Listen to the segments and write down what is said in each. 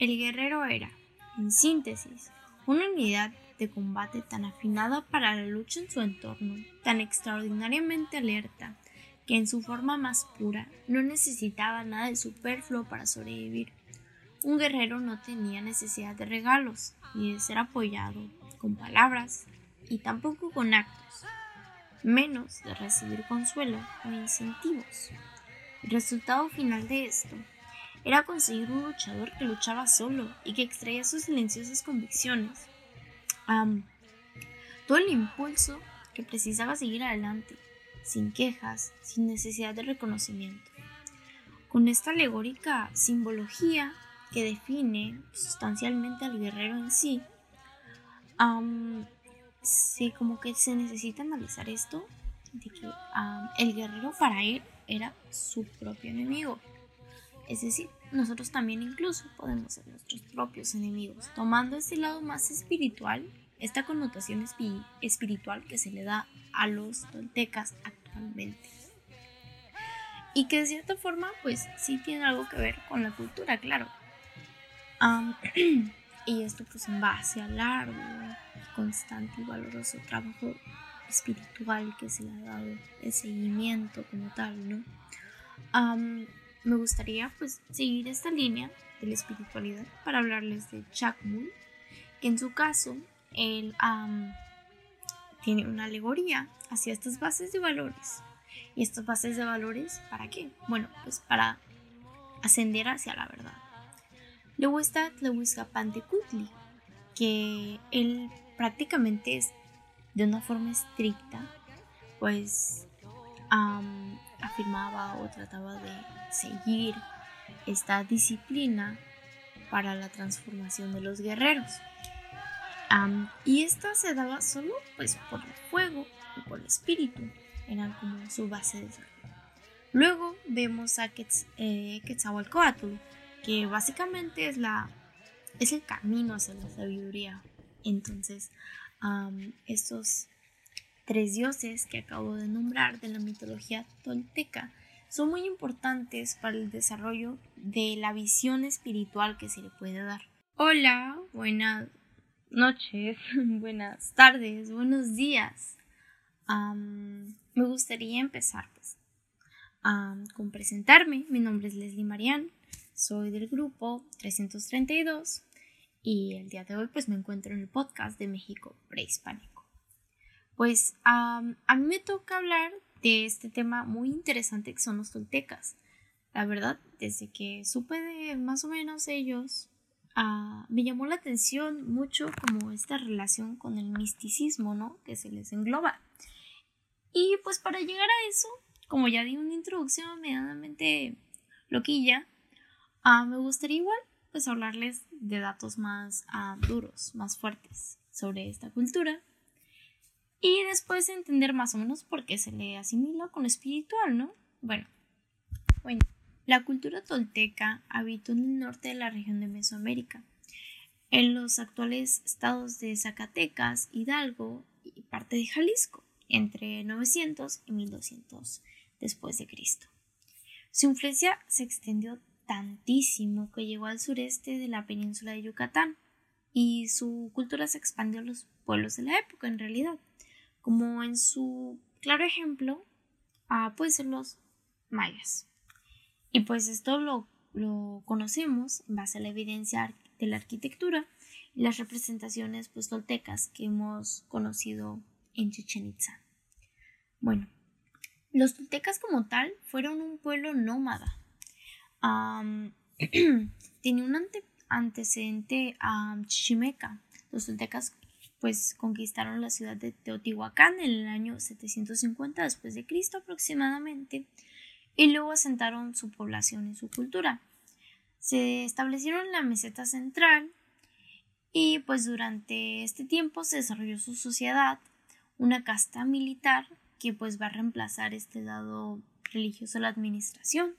El guerrero era, en síntesis, una unidad de combate tan afinada para la lucha en su entorno, tan extraordinariamente alerta, que en su forma más pura no necesitaba nada de superfluo para sobrevivir. Un guerrero no tenía necesidad de regalos, ni de ser apoyado con palabras, y tampoco con actos, menos de recibir consuelo o incentivos. El resultado final de esto era conseguir un luchador que luchaba solo y que extraía sus silenciosas convicciones. Todo el impulso que precisaba seguir adelante, sin quejas, sin necesidad de reconocimiento. Con esta alegórica simbología que define sustancialmente al guerrero en sí, sí, como que se necesita analizar esto, de que el guerrero para él era su propio enemigo. Es decir, nosotros también incluso podemos ser nuestros propios enemigos, tomando este lado más espiritual, esta connotación espiritual que se le da a los toltecas actualmente. Y que de cierta forma, pues sí tiene algo que ver con la cultura, claro. y esto pues en base al largo, constante y valoroso trabajo espiritual que se le ha dado, el seguimiento como tal, ¿no? me gustaría pues seguir esta línea de la espiritualidad para hablarles de Chakmul, que en su caso él tiene una alegoría hacia estas bases de valores. ¿Y estas bases de valores para qué? Bueno, pues para ascender hacia la verdad. Luego está Kutli, que él prácticamente es de una forma estricta, pues afirmaba o trataba de seguir esta disciplina para la transformación de los guerreros. Y esta se daba solo pues por el fuego y por el espíritu, eran como su base de ser. Luego vemos a eh, Quetzalcoatl, que básicamente es, la, es el camino hacia la sabiduría. Entonces, estos tres dioses que acabo de nombrar de la mitología tolteca son muy importantes para el desarrollo de la visión espiritual que se le puede dar. Hola, buenas noches, buenas tardes, buenos días. me gustaría empezar pues, con presentarme. Mi nombre es Leslie Marian, soy del grupo 332 y el día de hoy pues me encuentro en el podcast de México Prehispánico. Pues a mí me toca hablar de este tema muy interesante que son los toltecas. La verdad, desde que supe de más o menos ellos, ah, me llamó la atención mucho como esta relación con el misticismo, ¿no? Que se les engloba. Y pues para llegar a eso, como ya di una introducción medianamente loquilla, ah, me gustaría igual pues hablarles de datos más ah, duros, más fuertes sobre esta cultura y después entender más o menos por qué se le asimila con lo espiritual, ¿no? Bueno, bueno, la cultura tolteca habitó en el norte de la región de Mesoamérica, en los actuales estados de Zacatecas, Hidalgo y parte de Jalisco, entre 900 y 1200 después de Cristo. Su influencia se extendió tantísimo que llegó al sureste de la península de Yucatán y su cultura se expandió a los pueblos de la época en realidad como en su claro ejemplo a puede ser los mayas. Y pues esto lo, lo, conocemos en base a la evidencia de la arquitectura y las representaciones pues toltecas que hemos conocido en Chichen Itza. Bueno, los toltecas como tal fueron un pueblo nómada. tenía un antecedente a chichimeca. Los toltecas pues conquistaron la ciudad de Teotihuacán en el año 750 después de Cristo aproximadamente y luego asentaron su población y su cultura. Se establecieron en la meseta central y pues durante este tiempo se desarrolló su sociedad, una casta militar que pues va a reemplazar este lado religioso de la administración,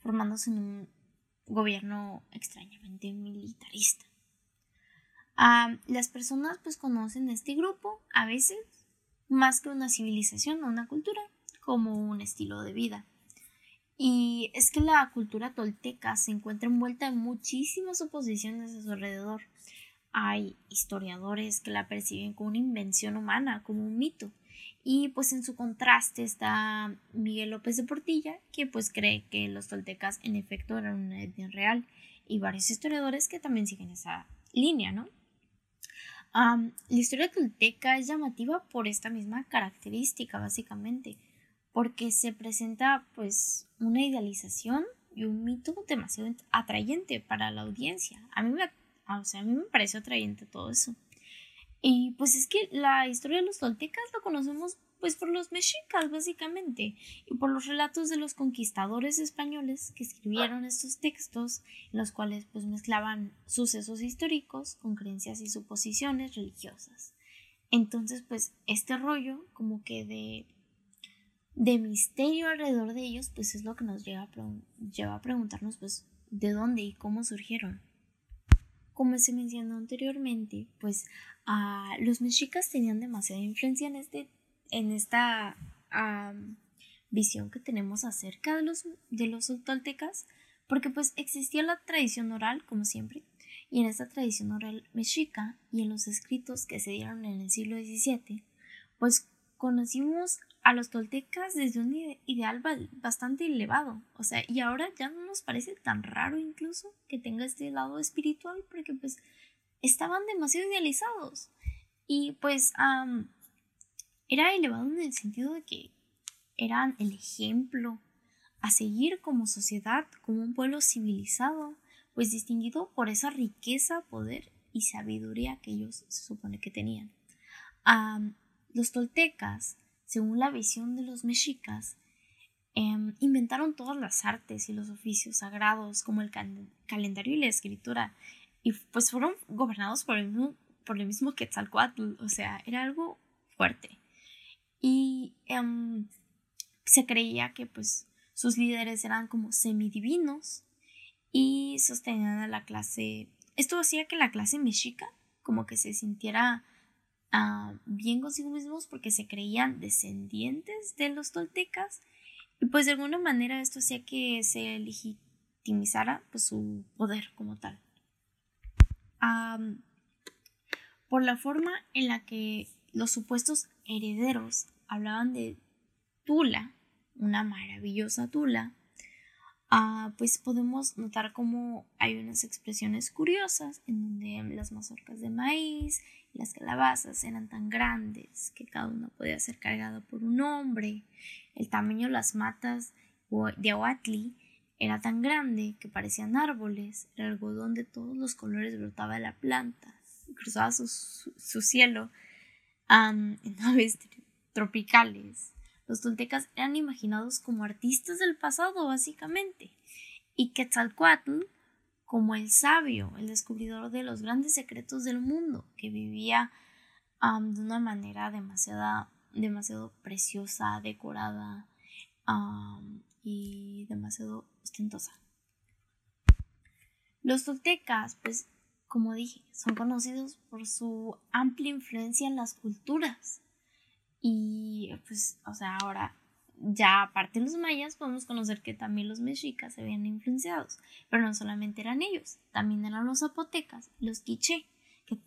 formándose en un gobierno extrañamente militarista. Ah, las personas pues conocen este grupo a veces más que una civilización o una cultura como un estilo de vida. Y es que la cultura tolteca se encuentra envuelta en muchísimas oposiciones a su alrededor. Hay historiadores que la perciben como una invención humana, como un mito. Y pues en su contraste está Miguel López de Portilla, que pues cree que los toltecas en efecto eran una etnia real. Y varios historiadores que también siguen esa línea, ¿no? la historia tolteca es llamativa por esta misma característica, básicamente porque se presenta pues una idealización y un mito demasiado atrayente para la audiencia. A mí me, o sea, a mí me pareció atrayente todo eso. Y pues es que la historia de los toltecas lo conocemos pues por los mexicas básicamente y por los relatos de los conquistadores españoles que escribieron estos textos en los cuales pues mezclaban sucesos históricos con creencias y suposiciones religiosas. Entonces pues este rollo como que de de misterio alrededor de ellos, pues es lo que nos lleva a, lleva a preguntarnos, pues, de dónde y cómo surgieron. Como se mencionó anteriormente, pues los mexicas tenían demasiada influencia en, este, en esta visión que tenemos acerca de los, de los toltecas, porque pues existía la tradición oral, como siempre, y en esta tradición oral mexica y en los escritos que se dieron en el siglo XVII, pues conocimos a los toltecas desde un ideal bastante elevado. O sea, y ahora ya no nos parece tan raro incluso que tenga este lado espiritual porque pues estaban demasiado idealizados. Y pues era elevado en el sentido de que eran el ejemplo a seguir como sociedad, como un pueblo civilizado, pues distinguido por esa riqueza, poder y sabiduría que ellos se supone que tenían. los toltecas según la visión de los mexicas, em, inventaron todas las artes y los oficios sagrados como el calendario y la escritura y pues fueron gobernados por el mismo, por el mismo Quetzalcoatl, o sea, era algo fuerte. Y em, se creía que pues sus líderes eran como semidivinos y sostenían a la clase. Esto hacía que la clase mexica como que se sintiera bien consigo mismos porque se creían descendientes de los toltecas y pues de alguna manera esto hacía que se legitimizara pues, su poder como tal. por la forma en la que los supuestos herederos hablaban de Tula, una maravillosa Tula, ah, pues podemos notar como hay unas expresiones curiosas en donde las mazorcas de maíz las calabazas eran tan grandes que cada una podía ser cargada por un hombre. El tamaño de las matas de Ahuatli era tan grande que parecían árboles. El algodón de todos los colores brotaba de la planta y cruzaba su, cielo en aves tropicales. Los toltecas eran imaginados como artistas del pasado, básicamente. Y Quetzalcoatl como el sabio, el descubridor de los grandes secretos del mundo, que vivía de una manera demasiado, demasiado preciosa, decorada y demasiado ostentosa. Los toltecas, pues, como dije, son conocidos por su amplia influencia en las culturas. Y pues, o sea, ahora ya aparte de los mayas podemos conocer que también los mexicas se habían influenciados, pero no solamente eran ellos, también eran los zapotecas, los quiché, que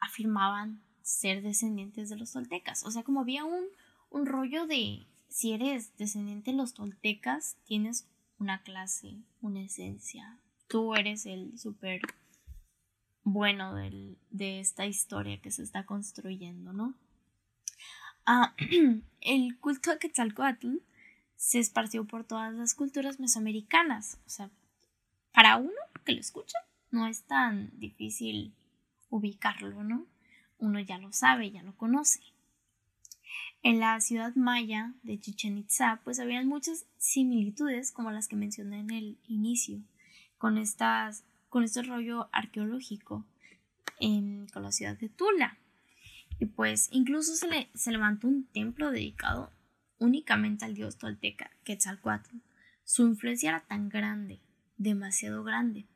afirmaban ser descendientes de los toltecas. O sea, como había un, un rollo de si eres descendiente de los toltecas, tienes una clase, una esencia. Tú eres el súper bueno de esta historia que se está construyendo, ¿no? Ah, el culto a Quetzalcoatl se esparció por todas las culturas mesoamericanas. O sea, para uno que lo escucha, no es tan difícil ubicarlo, ¿no? Uno ya lo sabe, ya lo conoce. En la ciudad maya de Chichen Itza, pues habían muchas similitudes como las que mencioné en el inicio, con, estas, con este rollo arqueológico con la ciudad de Tula. Y pues incluso se, le, se levantó un templo dedicado únicamente al dios tolteca Quetzalcoatl. Su influencia era tan grande, demasiado grande.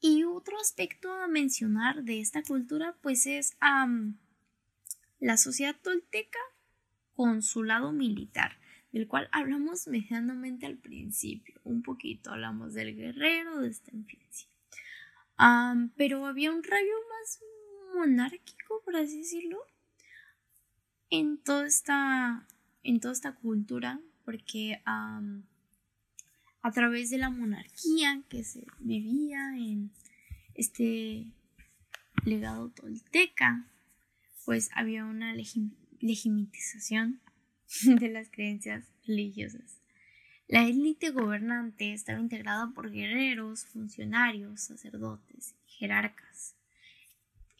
Y otro aspecto a mencionar de esta cultura pues es la sociedad tolteca con su lado militar, del cual hablamos medianamente al principio. Un poquito hablamos del guerrero, de esta influencia. pero había un rayo más monárquico, por así decirlo, en toda esta, en toda esta cultura, porque a través de la monarquía que se vivía en este legado tolteca, pues había una legitimización de las creencias religiosas. La élite gobernante estaba integrada por guerreros, funcionarios, sacerdotes y jerarcas.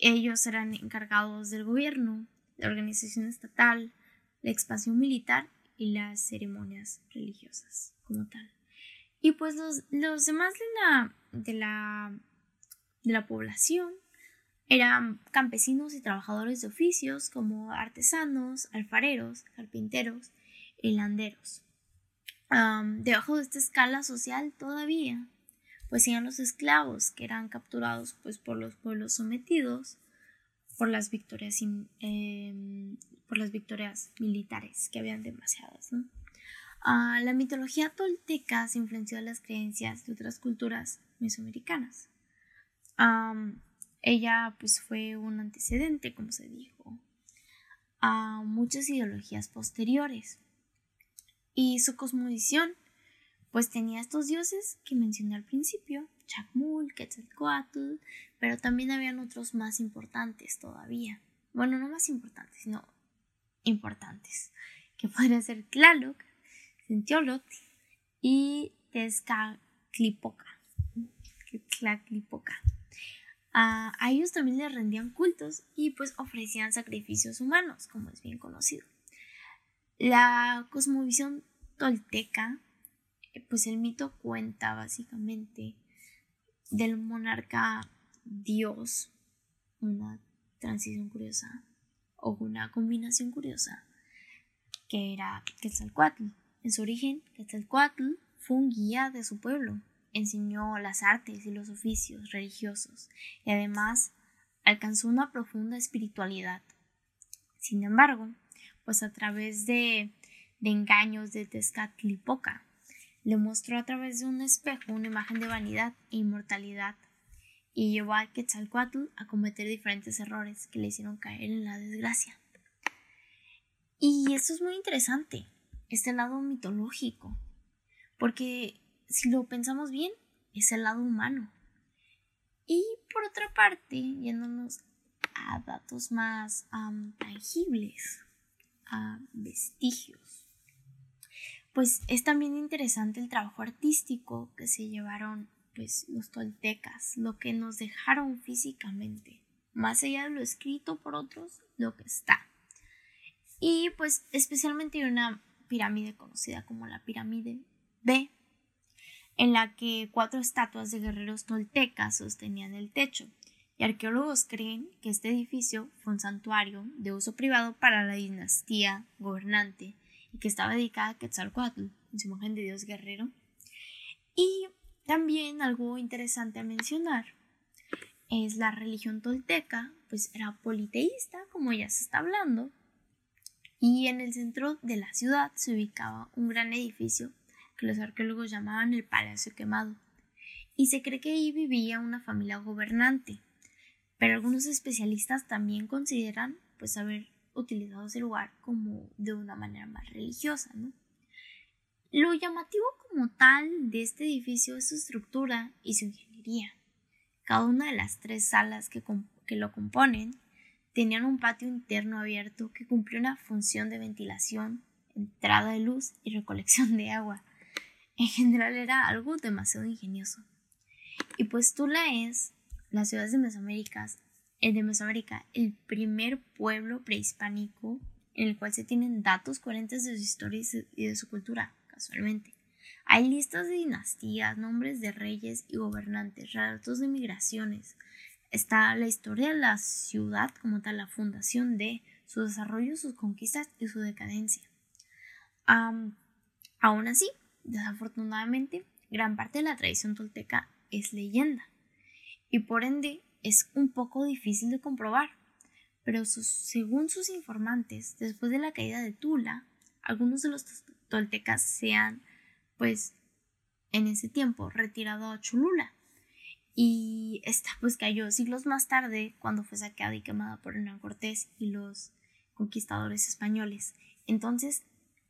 Ellos eran encargados del gobierno, la organización estatal, la expansión militar y las ceremonias religiosas como tal. Y pues los, los demás de la, de la, de la población eran campesinos y trabajadores de oficios como artesanos, alfareros, carpinteros y landeros. debajo de esta escala social todavía, pues eran los esclavos que eran capturados pues, por los pueblos sometidos por las victorias, em, por las victorias militares, que habían demasiadas. ¿no? Ah, la mitología tolteca se influenció de las creencias de otras culturas mesoamericanas. ella pues fue un antecedente, como se dijo, a muchas ideologías posteriores. Y su cosmovisión pues tenía estos dioses que mencioné al principio, Chacmul, Quetzalcoatl, pero también habían otros más importantes todavía. Bueno, no más importantes, sino importantes, que podrían ser Tlaloc, Sentiolot y Tezcatlipoca. a ellos también les rendían cultos y pues ofrecían sacrificios humanos, como es bien conocido. La cosmovisión tolteca, pues el mito cuenta básicamente del monarca dios, una transición curiosa o una combinación curiosa, que era Quetzalcoatl. En su origen, Quetzalcoatl fue un guía de su pueblo, enseñó las artes y los oficios religiosos y además alcanzó una profunda espiritualidad. Sin embargo, pues a través de, de engaños de Tezcatlipoca, le mostró a través de un espejo una imagen de vanidad e inmortalidad y llevó a Quetzalcoatl a cometer diferentes errores que le hicieron caer en la desgracia. Y esto es muy interesante, este lado mitológico, porque si lo pensamos bien, es el lado humano. Y por otra parte, yéndonos a datos más tangibles, a vestigios, pues es también interesante el trabajo artístico que se llevaron pues los toltecas, lo que nos dejaron físicamente, más allá de lo escrito por otros, lo que está. Y pues especialmente hay una pirámide conocida como la pirámide B, en la que cuatro estatuas de guerreros toltecas sostenían el techo, y arqueólogos creen que este edificio fue un santuario de uso privado para la dinastía gobernante y que estaba dedicada a Quetzalcoatl, su imagen de dios guerrero. Y también algo interesante a mencionar es la religión tolteca, pues era politeísta, como ya se está hablando, y en el centro de la ciudad se ubicaba un gran edificio que los arqueólogos llamaban el Palacio Quemado, y se cree que ahí vivía una familia gobernante, pero algunos especialistas también consideran pues haber utilizado ese lugar como de una manera más religiosa. Lo llamativo como tal de este edificio es su estructura y su ingeniería. Cada una de las tres salas que, lo componen tenían un patio interno abierto que cumplió una función de ventilación, entrada de luz y recolección de agua. En general era algo demasiado ingenioso. Y pues Tula es, las ciudades de Mesoamérica, eh, de Mesoamérica, el primer pueblo prehispánico en el cual se tienen datos coherentes de su historia y de su cultura casualmente. Hay listas de dinastías, nombres de reyes y gobernantes, relatos de migraciones. Está la historia de la ciudad como tal, la fundación de su desarrollo, sus conquistas y su decadencia. aún así, desafortunadamente, gran parte de la tradición tolteca es leyenda y por ende es un poco difícil de comprobar. Pero según sus informantes, después de la caída de Tula, algunos de los toltecas se han, pues, en ese tiempo retirado a Cholula. Y esta pues cayó siglos más tarde cuando fue saqueada y quemada por Hernán Cortés y los conquistadores españoles. Entonces,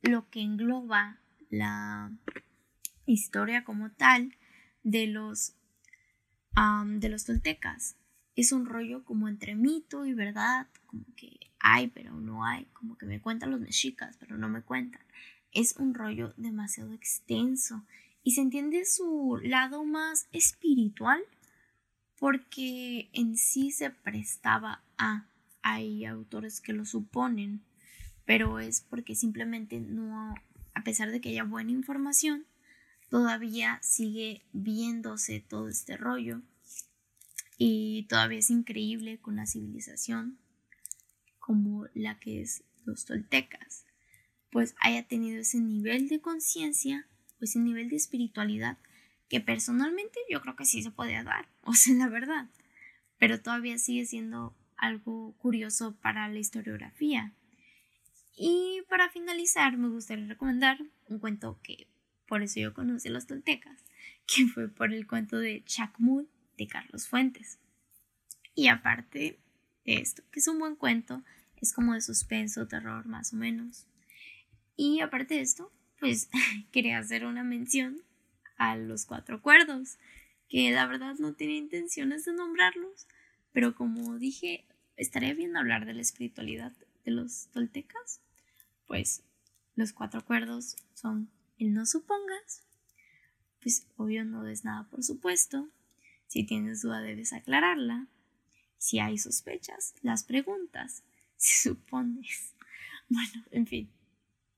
lo que engloba la historia como tal de los, de los toltecas es un rollo como entre mito y verdad, como que hay pero no hay, como que me cuentan los mexicas pero no me cuentan. Es un rollo demasiado extenso y se entiende su lado más espiritual porque en sí se prestaba a hay autores que lo suponen pero es porque simplemente no a pesar de que haya buena información todavía sigue viéndose todo este rollo y todavía es increíble con una civilización como la que es los toltecas, pues haya tenido ese nivel de conciencia o ese nivel de espiritualidad que personalmente yo creo que sí se podía dar, o sea, la verdad, pero todavía sigue siendo algo curioso para la historiografía. Y para finalizar, me gustaría recomendar un cuento que por eso yo conocí a los toltecas, que fue por el cuento de Chacmul de Carlos Fuentes. Y aparte de esto, que es un buen cuento, es como de suspenso, terror más o menos. Y aparte de esto, pues quería hacer una mención a los cuatro cuerdos, que la verdad no tenía intenciones de nombrarlos, pero como dije, estaría bien hablar de la espiritualidad de los toltecas, pues los cuatro cuerdos son el no supongas, pues obvio no des nada por supuesto, si tienes duda debes aclararla, si hay sospechas, las preguntas, si supones. Bueno, en fin,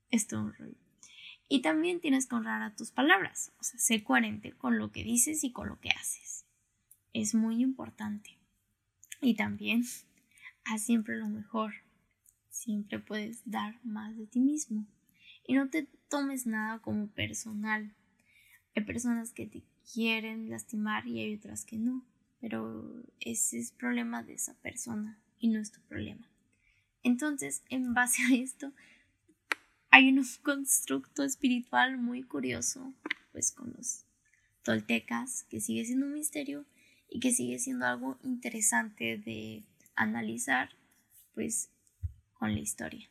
es todo un rollo. Y también tienes que honrar a tus palabras, o sea, ser coherente con lo que dices y con lo que haces. Es muy importante. Y también, haz siempre lo mejor. Siempre puedes dar más de ti mismo. Y no te tomes nada como personal. Hay personas que te quieren lastimar y hay otras que no, pero ese es problema de esa persona y no es tu problema. Entonces, en base a esto, hay un constructo espiritual muy curioso, pues con los toltecas, que sigue siendo un misterio y que sigue siendo algo interesante de analizar, pues, con la historia.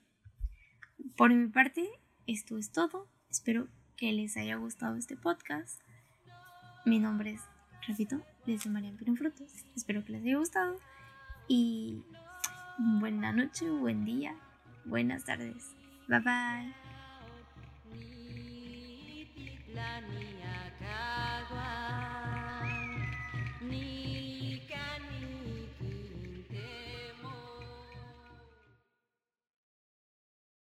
Por mi parte, esto es todo. Espero que les haya gustado este podcast. Mi nombre es, repito, les Marian Pino Frutos. Espero que les haya gustado. Y buena noche, buen día, buenas tardes. Bye bye.